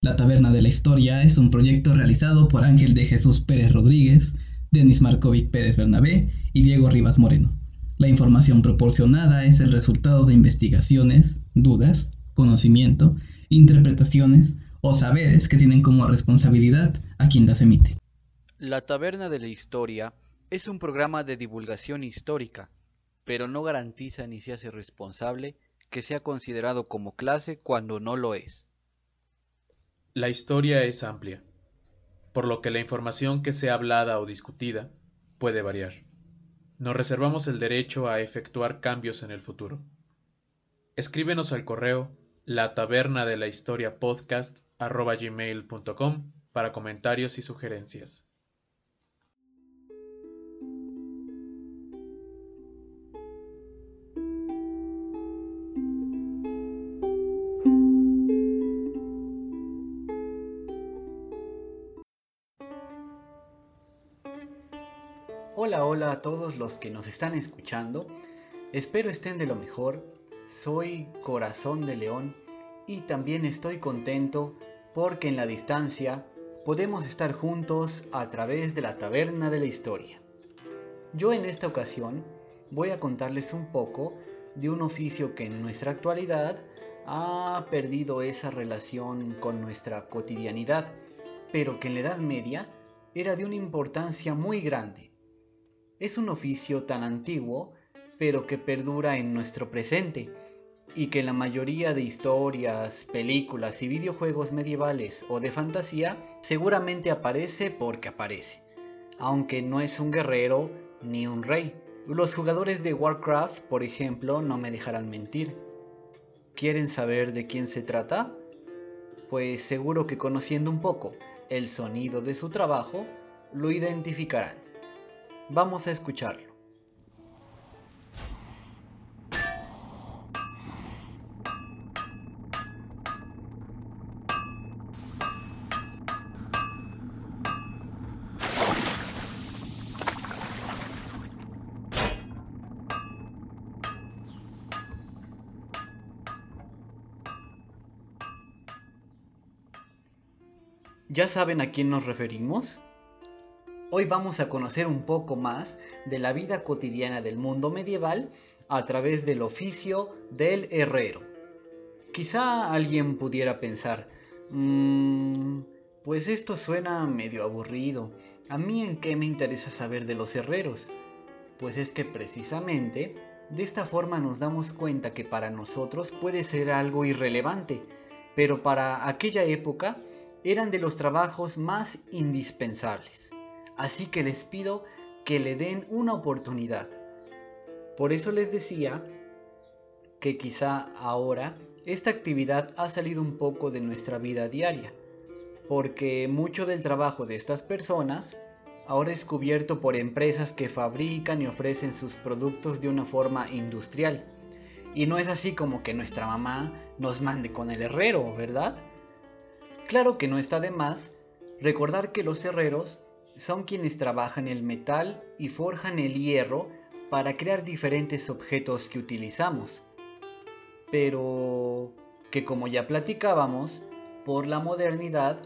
La Taberna de la Historia es un proyecto realizado por Ángel de Jesús Pérez Rodríguez, Denis Markovic Pérez Bernabé y Diego Rivas Moreno. La información proporcionada es el resultado de investigaciones, dudas, conocimiento, interpretaciones o saberes que tienen como responsabilidad a quien las emite. La Taberna de la Historia es un programa de divulgación histórica, pero no garantiza ni se hace responsable que sea considerado como clase cuando no lo es. La historia es amplia, por lo que la información que sea hablada o discutida puede variar. Nos reservamos el derecho a efectuar cambios en el futuro. Escríbenos al correo la taberna de la historia podcast para comentarios y sugerencias. Hola, hola a todos los que nos están escuchando. Espero estén de lo mejor. Soy Corazón de León y también estoy contento porque en la distancia podemos estar juntos a través de la taberna de la historia. Yo en esta ocasión voy a contarles un poco de un oficio que en nuestra actualidad ha perdido esa relación con nuestra cotidianidad, pero que en la Edad Media era de una importancia muy grande es un oficio tan antiguo, pero que perdura en nuestro presente, y que la mayoría de historias, películas y videojuegos medievales o de fantasía seguramente aparece porque aparece, aunque no es un guerrero ni un rey. Los jugadores de Warcraft, por ejemplo, no me dejarán mentir. ¿Quieren saber de quién se trata? Pues seguro que conociendo un poco el sonido de su trabajo, lo identificarán. Vamos a escucharlo. ¿Ya saben a quién nos referimos? Hoy vamos a conocer un poco más de la vida cotidiana del mundo medieval a través del oficio del herrero. Quizá alguien pudiera pensar, mmm, pues esto suena medio aburrido. ¿A mí en qué me interesa saber de los herreros? Pues es que precisamente de esta forma nos damos cuenta que para nosotros puede ser algo irrelevante, pero para aquella época eran de los trabajos más indispensables así que les pido que le den una oportunidad. Por eso les decía que quizá ahora esta actividad ha salido un poco de nuestra vida diaria, porque mucho del trabajo de estas personas ahora es cubierto por empresas que fabrican y ofrecen sus productos de una forma industrial. Y no es así como que nuestra mamá nos mande con el herrero, ¿verdad? Claro que no está de más recordar que los herreros son quienes trabajan el metal y forjan el hierro para crear diferentes objetos que utilizamos. Pero que como ya platicábamos, por la modernidad,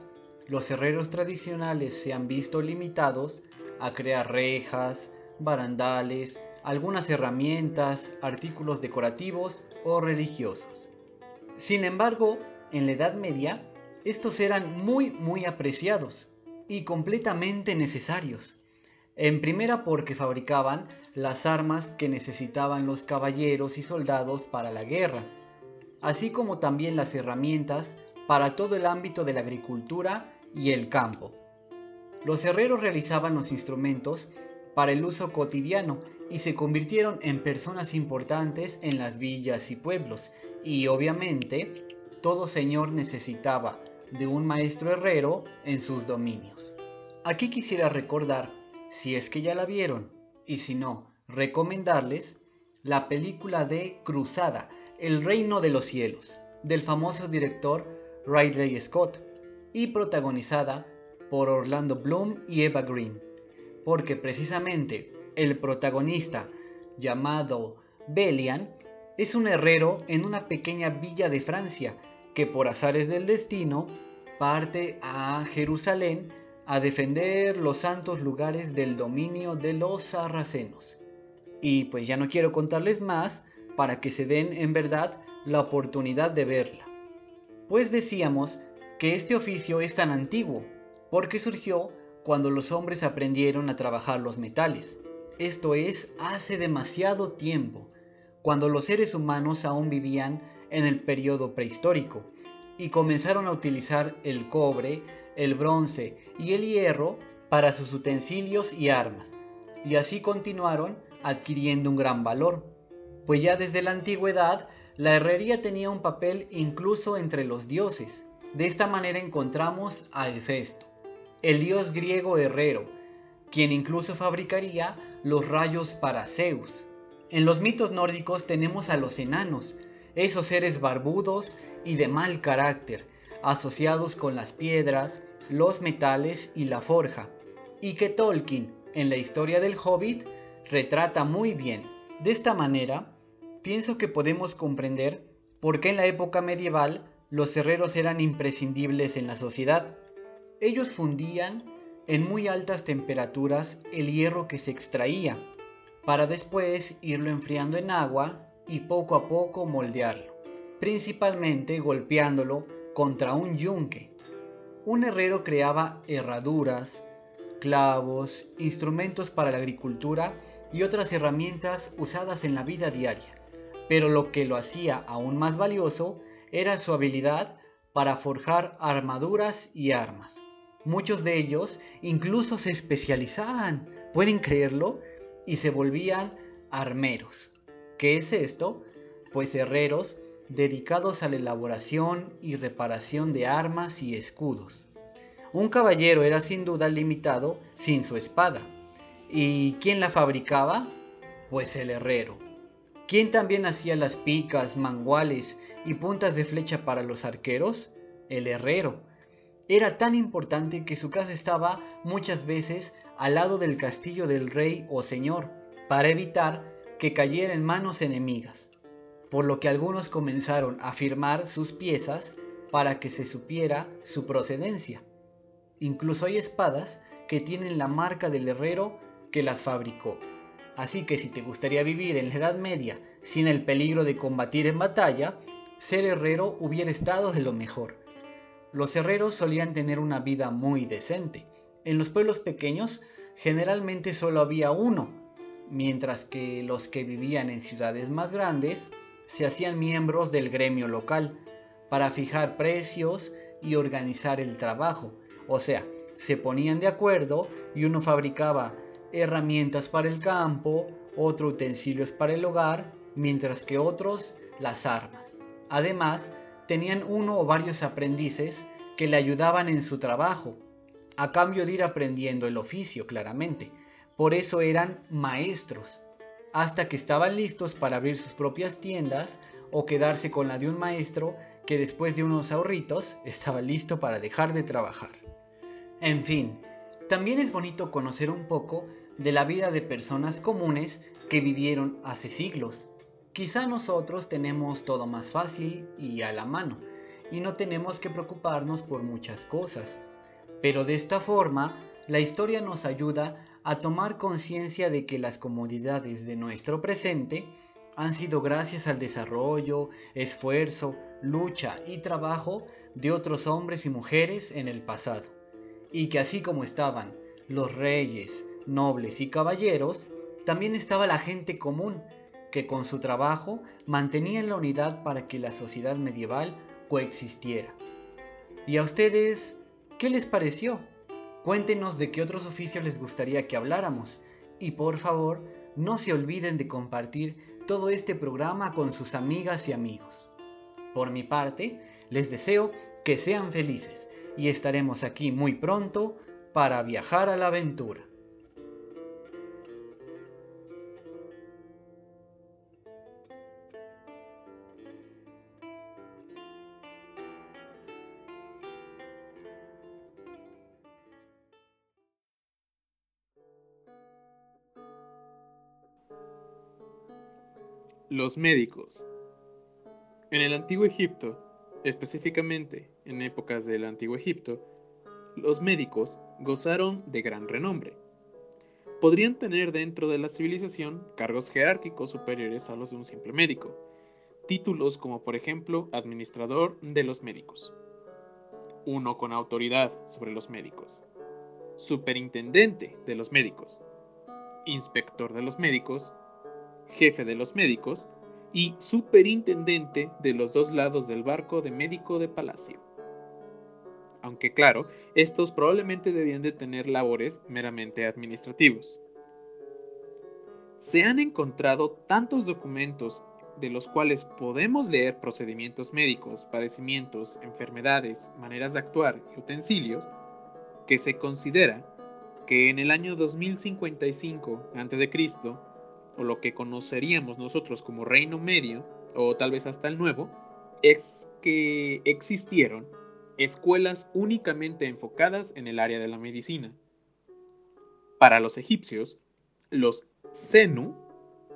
los herreros tradicionales se han visto limitados a crear rejas, barandales, algunas herramientas, artículos decorativos o religiosos. Sin embargo, en la Edad Media, estos eran muy muy apreciados y completamente necesarios. En primera porque fabricaban las armas que necesitaban los caballeros y soldados para la guerra, así como también las herramientas para todo el ámbito de la agricultura y el campo. Los herreros realizaban los instrumentos para el uso cotidiano y se convirtieron en personas importantes en las villas y pueblos, y obviamente todo señor necesitaba de un maestro herrero en sus dominios. Aquí quisiera recordar, si es que ya la vieron, y si no, recomendarles la película de Cruzada, El Reino de los Cielos, del famoso director Ridley Scott, y protagonizada por Orlando Bloom y Eva Green, porque precisamente el protagonista, llamado Belian, es un herrero en una pequeña villa de Francia que por azares del destino parte a Jerusalén a defender los santos lugares del dominio de los sarracenos. Y pues ya no quiero contarles más para que se den en verdad la oportunidad de verla. Pues decíamos que este oficio es tan antiguo porque surgió cuando los hombres aprendieron a trabajar los metales. Esto es, hace demasiado tiempo, cuando los seres humanos aún vivían en el periodo prehistórico y comenzaron a utilizar el cobre, el bronce y el hierro para sus utensilios y armas, y así continuaron adquiriendo un gran valor, pues ya desde la antigüedad la herrería tenía un papel incluso entre los dioses. De esta manera encontramos a Hefesto, el dios griego herrero, quien incluso fabricaría los rayos para Zeus. En los mitos nórdicos tenemos a los enanos, esos seres barbudos y de mal carácter, asociados con las piedras, los metales y la forja, y que Tolkien, en la historia del Hobbit, retrata muy bien. De esta manera, pienso que podemos comprender por qué en la época medieval los herreros eran imprescindibles en la sociedad. Ellos fundían en muy altas temperaturas el hierro que se extraía, para después irlo enfriando en agua y poco a poco moldearlo, principalmente golpeándolo contra un yunque. Un herrero creaba herraduras, clavos, instrumentos para la agricultura y otras herramientas usadas en la vida diaria, pero lo que lo hacía aún más valioso era su habilidad para forjar armaduras y armas. Muchos de ellos incluso se especializaban, pueden creerlo, y se volvían armeros. ¿Qué es esto? Pues herreros dedicados a la elaboración y reparación de armas y escudos. Un caballero era sin duda limitado sin su espada. ¿Y quién la fabricaba? Pues el herrero. ¿Quién también hacía las picas, manguales y puntas de flecha para los arqueros? El herrero era tan importante que su casa estaba muchas veces al lado del castillo del rey o señor, para evitar que cayera en manos enemigas, por lo que algunos comenzaron a firmar sus piezas para que se supiera su procedencia. Incluso hay espadas que tienen la marca del herrero que las fabricó. Así que si te gustaría vivir en la Edad Media sin el peligro de combatir en batalla, ser herrero hubiera estado de lo mejor. Los herreros solían tener una vida muy decente. En los pueblos pequeños generalmente solo había uno, mientras que los que vivían en ciudades más grandes se hacían miembros del gremio local para fijar precios y organizar el trabajo. O sea, se ponían de acuerdo y uno fabricaba herramientas para el campo, otro utensilios para el hogar, mientras que otros las armas. Además, tenían uno o varios aprendices que le ayudaban en su trabajo, a cambio de ir aprendiendo el oficio claramente. Por eso eran maestros, hasta que estaban listos para abrir sus propias tiendas o quedarse con la de un maestro que después de unos ahorritos estaba listo para dejar de trabajar. En fin, también es bonito conocer un poco de la vida de personas comunes que vivieron hace siglos Quizá nosotros tenemos todo más fácil y a la mano, y no tenemos que preocuparnos por muchas cosas. Pero de esta forma, la historia nos ayuda a tomar conciencia de que las comodidades de nuestro presente han sido gracias al desarrollo, esfuerzo, lucha y trabajo de otros hombres y mujeres en el pasado, y que así como estaban los reyes, nobles y caballeros, también estaba la gente común, que con su trabajo mantenían la unidad para que la sociedad medieval coexistiera. ¿Y a ustedes qué les pareció? Cuéntenos de qué otros oficios les gustaría que habláramos y por favor no se olviden de compartir todo este programa con sus amigas y amigos. Por mi parte, les deseo que sean felices y estaremos aquí muy pronto para viajar a la aventura. Los médicos. En el antiguo Egipto, específicamente en épocas del Antiguo Egipto, los médicos gozaron de gran renombre. Podrían tener dentro de la civilización cargos jerárquicos superiores a los de un simple médico, títulos como por ejemplo administrador de los médicos, uno con autoridad sobre los médicos, superintendente de los médicos, inspector de los médicos, jefe de los médicos y superintendente de los dos lados del barco de médico de palacio. Aunque claro, estos probablemente debían de tener labores meramente administrativos. Se han encontrado tantos documentos de los cuales podemos leer procedimientos médicos, padecimientos, enfermedades, maneras de actuar y utensilios, que se considera que en el año 2055 a.C., o lo que conoceríamos nosotros como Reino Medio, o tal vez hasta el Nuevo, es que existieron escuelas únicamente enfocadas en el área de la medicina. Para los egipcios, los Zenu,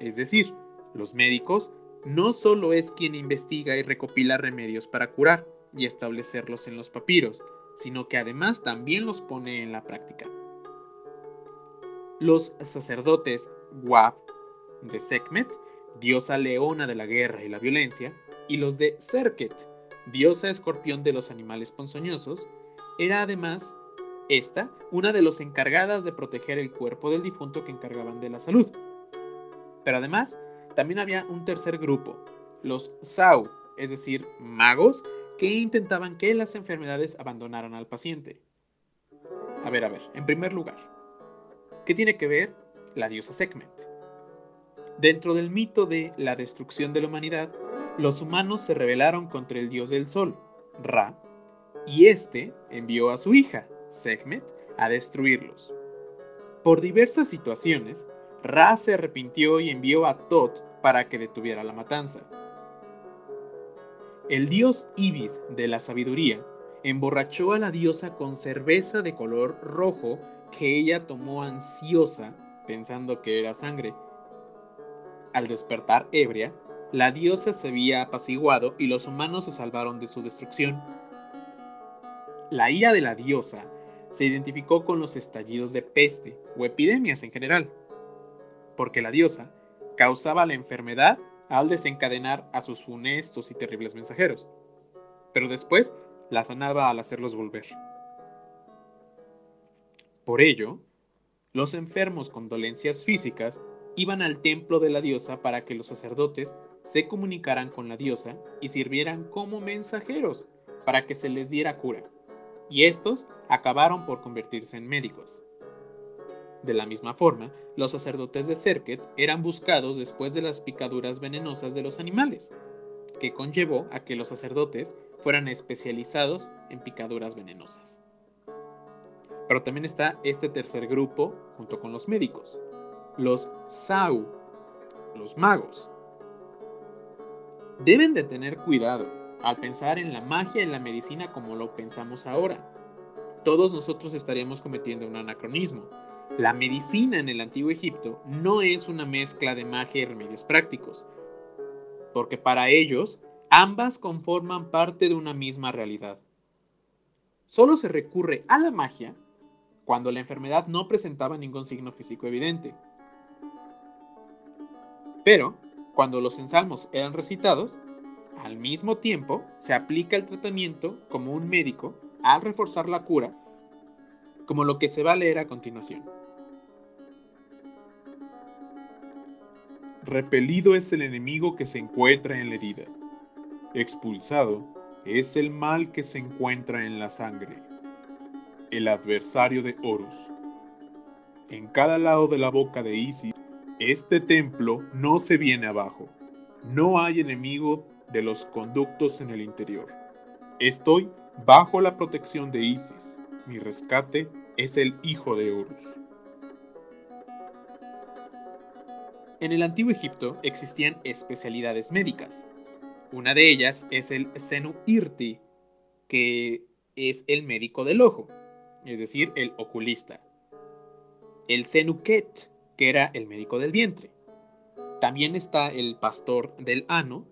es decir, los médicos, no solo es quien investiga y recopila remedios para curar y establecerlos en los papiros, sino que además también los pone en la práctica. Los sacerdotes Wab de Sekhmet, diosa leona de la guerra y la violencia, y los de Serket, diosa escorpión de los animales ponzoñosos, era además esta una de los encargadas de proteger el cuerpo del difunto que encargaban de la salud. Pero además, también había un tercer grupo, los Sau, es decir, magos, que intentaban que las enfermedades abandonaran al paciente. A ver, a ver, en primer lugar, ¿qué tiene que ver la diosa Sekhmet? Dentro del mito de la destrucción de la humanidad, los humanos se rebelaron contra el dios del sol, Ra, y éste envió a su hija, Sekhmet, a destruirlos. Por diversas situaciones, Ra se arrepintió y envió a Tot para que detuviera la matanza. El dios Ibis de la sabiduría emborrachó a la diosa con cerveza de color rojo que ella tomó ansiosa, pensando que era sangre, al despertar ebria, la diosa se había apaciguado y los humanos se salvaron de su destrucción. La ira de la diosa se identificó con los estallidos de peste o epidemias en general, porque la diosa causaba la enfermedad al desencadenar a sus funestos y terribles mensajeros, pero después la sanaba al hacerlos volver. Por ello, los enfermos con dolencias físicas iban al templo de la diosa para que los sacerdotes se comunicaran con la diosa y sirvieran como mensajeros para que se les diera cura. Y estos acabaron por convertirse en médicos. De la misma forma, los sacerdotes de Serket eran buscados después de las picaduras venenosas de los animales, que conllevó a que los sacerdotes fueran especializados en picaduras venenosas. Pero también está este tercer grupo junto con los médicos, los Sau, los magos. Deben de tener cuidado al pensar en la magia y la medicina como lo pensamos ahora. Todos nosotros estaríamos cometiendo un anacronismo. La medicina en el antiguo Egipto no es una mezcla de magia y remedios prácticos, porque para ellos ambas conforman parte de una misma realidad. Solo se recurre a la magia cuando la enfermedad no presentaba ningún signo físico evidente. Pero, cuando los ensalmos eran recitados, al mismo tiempo se aplica el tratamiento como un médico al reforzar la cura, como lo que se va a leer a continuación. Repelido es el enemigo que se encuentra en la herida. Expulsado es el mal que se encuentra en la sangre. El adversario de Horus. En cada lado de la boca de Isis este templo no se viene abajo. No hay enemigo de los conductos en el interior. Estoy bajo la protección de Isis. Mi rescate es el hijo de Horus. En el antiguo Egipto existían especialidades médicas. Una de ellas es el Senu Irti, que es el médico del ojo, es decir, el oculista. El Senuket, que era el médico del vientre. También está el pastor del ano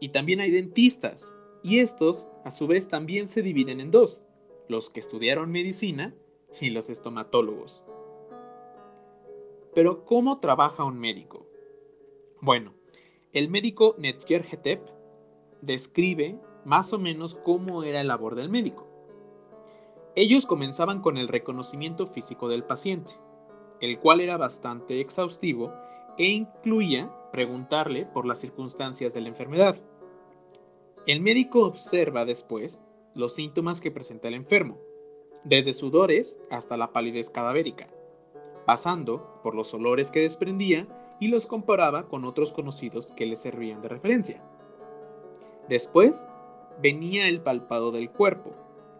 y también hay dentistas, Y estos, a su vez, también se dividen en dos, los que estudiaron medicina y los estomatólogos. Pero, ¿cómo trabaja un médico? Bueno, el médico Netker Hetep describe más o menos cómo era el labor del médico. Ellos comenzaban con el reconocimiento físico del paciente, el cual era bastante exhaustivo e incluía preguntarle por las circunstancias de la enfermedad. El médico observa después los síntomas que presenta el enfermo, desde sudores hasta la palidez cadavérica, pasando por los olores que desprendía y los comparaba con otros conocidos que le servían de referencia. Después venía el palpado del cuerpo,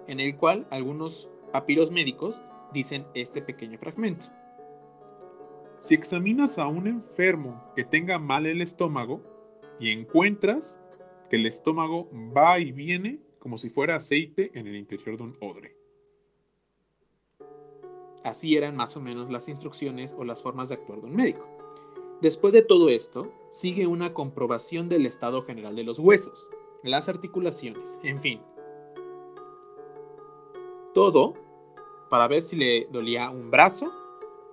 en el cual algunos papiros médicos dicen este pequeño fragmento. Si examinas a un enfermo que tenga mal el estómago y encuentras que el estómago va y viene como si fuera aceite en el interior de un odre. Así eran más o menos las instrucciones o las formas de actuar de un médico. Después de todo esto, sigue una comprobación del estado general de los huesos, las articulaciones, en fin. Todo para ver si le dolía un brazo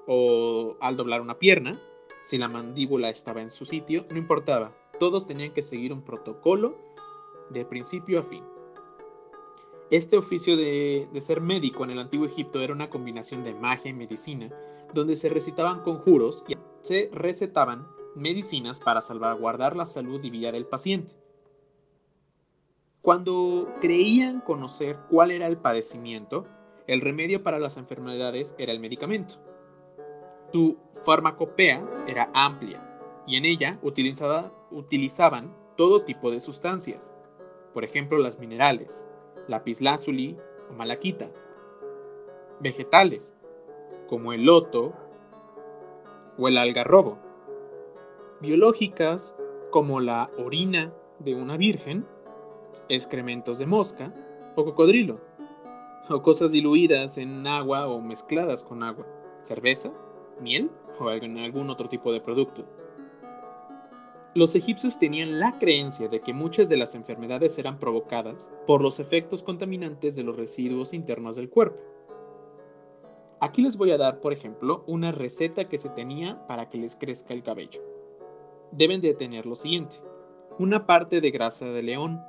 o al doblar una pierna, si la mandíbula estaba en su sitio, no importaba. Todos tenían que seguir un protocolo de principio a fin. Este oficio de, de, ser médico en el antiguo Egipto era una combinación de magia y medicina, donde se recitaban conjuros y se recetaban medicinas para salvaguardar la salud y vida del paciente. Cuando creían conocer cuál era el padecimiento, el remedio para las enfermedades era el medicamento. Su farmacopea era amplia y en ella utilizaban todo tipo de sustancias, por ejemplo las minerales, lapislázuli o malaquita, vegetales, como el loto o el algarrobo, biológicas como la orina de una virgen, excrementos de mosca o cocodrilo, o cosas diluidas en agua o mezcladas con agua, cerveza, miel o algún otro tipo de producto. Los egipcios tenían la creencia de que muchas de las enfermedades eran provocadas por los efectos contaminantes de los residuos internos del cuerpo. Aquí les voy a dar, por ejemplo, una receta que se tenía para que les crezca el cabello. Deben de tener lo siguiente. Una parte de grasa de león,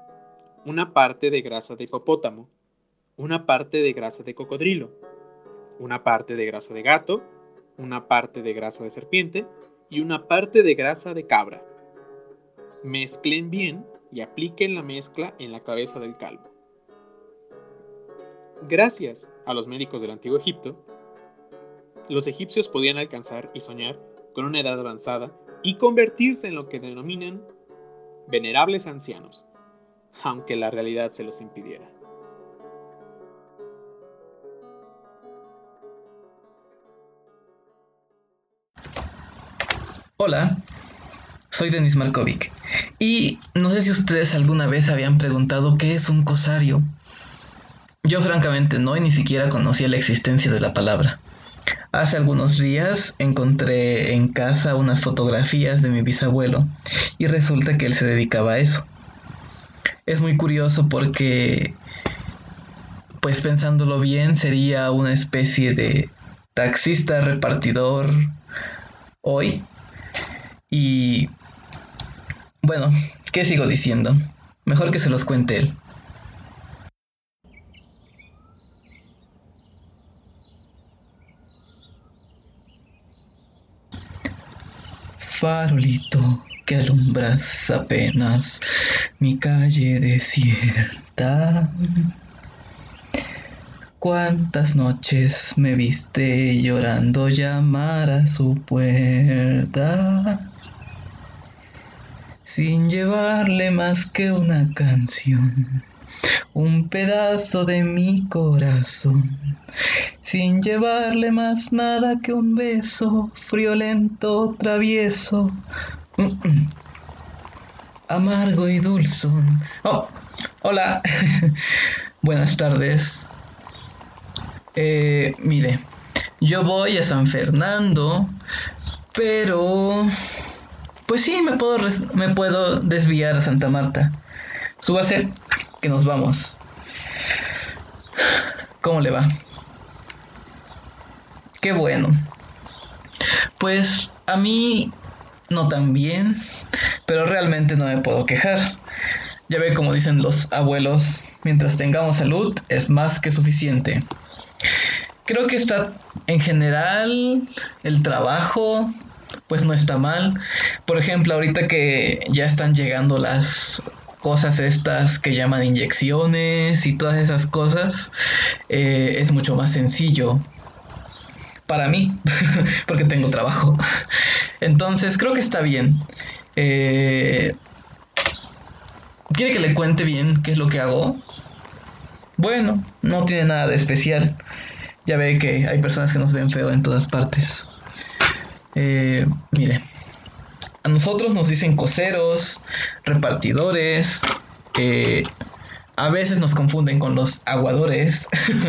una parte de grasa de hipopótamo, una parte de grasa de cocodrilo, una parte de grasa de gato, una parte de grasa de serpiente y una parte de grasa de cabra. Mezclen bien y apliquen la mezcla en la cabeza del calvo. Gracias a los médicos del antiguo Egipto, los egipcios podían alcanzar y soñar con una edad avanzada y convertirse en lo que denominan venerables ancianos, aunque la realidad se los impidiera. Hola, soy Denis Markovic y no sé si ustedes alguna vez habían preguntado qué es un cosario. Yo francamente no y ni siquiera conocía la existencia de la palabra. Hace algunos días encontré en casa unas fotografías de mi bisabuelo y resulta que él se dedicaba a eso. Es muy curioso porque, pues pensándolo bien, sería una especie de taxista repartidor hoy. Y bueno, ¿qué sigo diciendo? Mejor que se los cuente él. Farolito que alumbras apenas mi calle desierta. Cuántas noches me viste llorando llamar a su puerta, sin llevarle más que una canción un pedazo de mi corazón, sin llevarle más nada que un beso friolento, travieso, mm, mm, amargo y dulzón. Oh, hola, buenas tardes. Eh, mire, yo voy a San Fernando, pero... Pues sí, me puedo, me puedo desviar a Santa Marta. Súbase que nos vamos. ¿Cómo le va? Qué bueno. Pues a mí no tan bien, pero realmente no me puedo quejar. Ya ve como dicen los abuelos, mientras tengamos salud es más que suficiente. Creo que está en general el trabajo pues no está mal. Por ejemplo, ahorita que ya están llegando las cosas estas que llaman inyecciones y todas esas cosas, eh, es mucho más sencillo para mí, porque tengo trabajo. Entonces, creo que está bien. Eh, ¿Quiere que le cuente bien qué es lo que hago? Bueno, no tiene nada de especial. Ya ve que hay personas que nos ven feo en todas partes. Eh, mire, a nosotros nos dicen coseros, repartidores, eh, a veces nos confunden con los aguadores,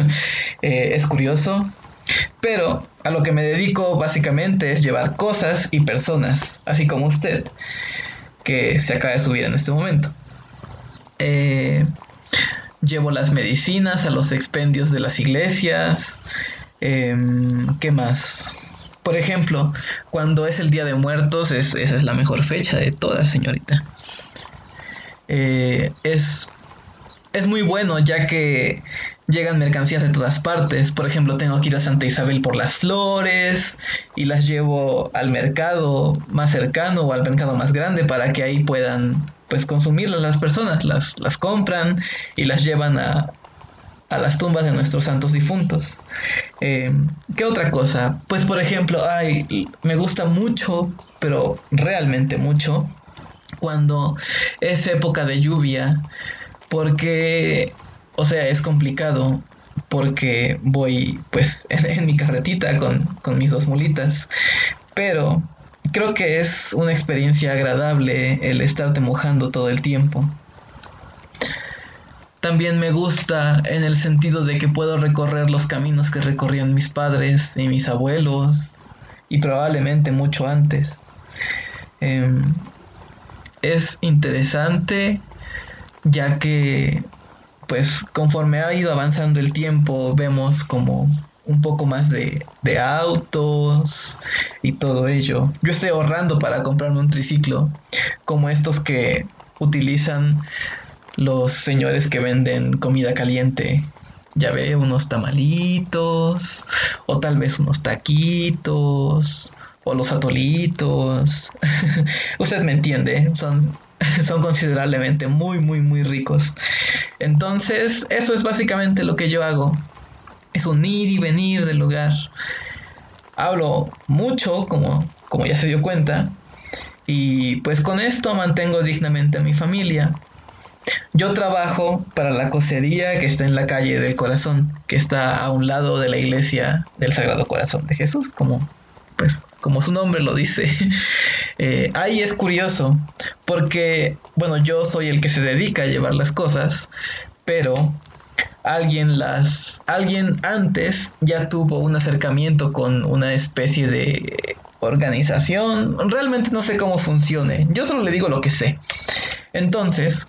eh, es curioso, pero a lo que me dedico básicamente es llevar cosas y personas, así como usted, que se acaba de subir en este momento. llevo las medicinas a los expendios de las iglesias. Em, ¿Qué más? Por ejemplo, cuando es el Día de Muertos, esa es la mejor fecha de todas, señorita. Eh, es, es muy bueno ya que llegan mercancías de todas partes. Por ejemplo, tengo que ir a Santa Isabel por las flores y las llevo al mercado más cercano o al mercado más grande para que ahí puedan pues consumirlas las personas, las, las compran y las llevan a, a las tumbas de nuestros santos difuntos. Eh, ¿Qué otra cosa? Pues por ejemplo, ay, me gusta mucho, pero realmente mucho, cuando es época de lluvia, porque, o sea, es complicado, porque voy pues en, mi carretita con, con mis dos mulitas, pero creo que es una experiencia agradable el estarte mojando todo el tiempo. También me gusta en el sentido de que puedo recorrer los caminos que recorrían mis padres y mis abuelos y probablemente mucho antes. Em, es interesante ya que pues conforme ha ido avanzando el tiempo vemos como un poco más de, de, autos y todo ello. Yo estoy ahorrando para comprarme un triciclo como estos que utilizan los señores que venden comida caliente. Ya ve, unos tamalitos, o tal vez unos taquitos, o los atolitos. Usted me entiende, son, son considerablemente muy, muy, muy ricos. Entonces, eso es básicamente lo que yo hago. Es un ir y venir del lugar. Hablo mucho, como, como ya se dio cuenta, y pues con esto mantengo dignamente a mi familia. Yo trabajo para la cocería que está en la calle del corazón, que está a un lado de la iglesia del Sagrado Corazón de Jesús, como pues como su nombre lo dice. Eh, ahí es curioso, porque bueno, yo soy el que se dedica a llevar las cosas, pero alguien las alguien antes ya tuvo un acercamiento con una especie de organización. Realmente no sé cómo funcione. Yo solo le digo lo que sé. Entonces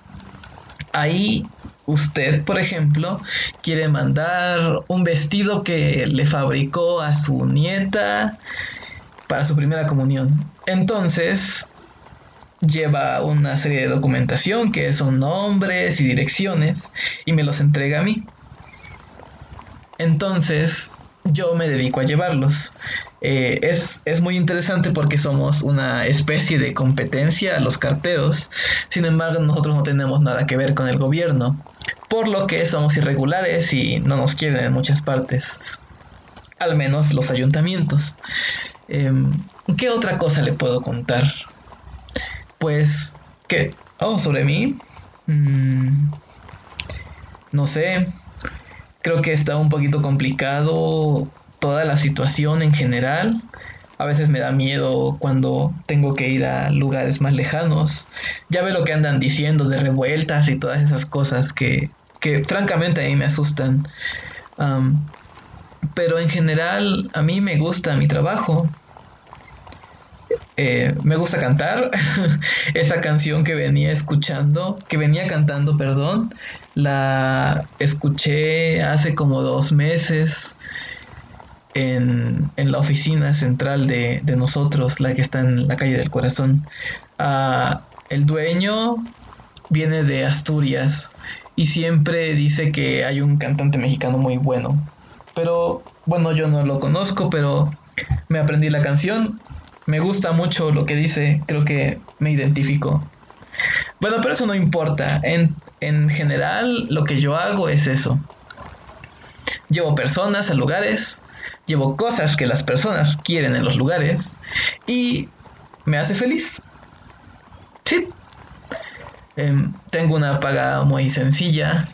Ahí usted, por ejemplo, quiere mandar un vestido que le fabricó a su nieta para su primera comunión. Entonces, lleva una serie de documentación que son nombres y direcciones y me los entrega a mí. Entonces, yo me dedico a llevarlos. Eh, es, es, muy interesante porque somos una especie de competencia a los carteros, sin embargo nosotros no tenemos nada que ver con el gobierno, por lo que somos irregulares y no nos quieren en muchas partes, al menos los ayuntamientos. Em, ¿Qué otra cosa le puedo contar? Pues, ¿qué? Oh, sobre mí. Mm, no sé, creo que está un poquito complicado toda la situación en general. A veces me da miedo cuando tengo que ir a lugares más lejanos. Ya ve lo que andan diciendo de revueltas y todas esas cosas que, que francamente a mí me asustan. pero en general a mí me gusta mi trabajo. Eh, me gusta cantar. Esa canción que venía escuchando, que venía cantando, perdón, la escuché hace como dos meses en, la oficina central de, nosotros, la que está en la calle del corazón. Ah, el dueño viene de Asturias y siempre dice que hay un cantante mexicano muy bueno. Pero bueno, yo no lo conozco, pero me aprendí la canción. Me gusta mucho lo que dice, creo que me identifico. Bueno, pero eso no importa. En, en general, lo que yo hago es eso. Llevo personas a lugares, llevo cosas que las personas quieren en los lugares y me hace feliz. Sí. Em, tengo una paga muy sencilla,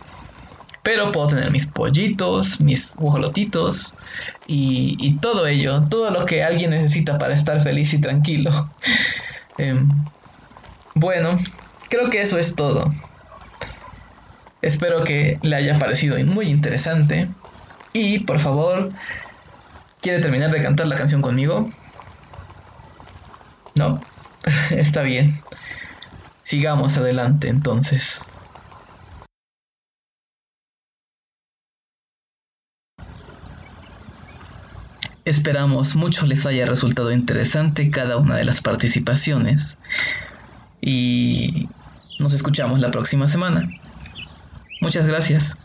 pero puedo tener mis pollitos, mis guajolotitos y, todo ello, todo lo que alguien necesita para estar feliz y tranquilo. Em, bueno, creo que eso es todo. Espero que le haya parecido muy interesante. Y por favor, ¿quiere terminar de cantar la canción conmigo? No, está bien. Sigamos adelante entonces. Esperamos mucho les haya resultado interesante cada una de las participaciones y nos escuchamos la próxima semana. Muchas gracias.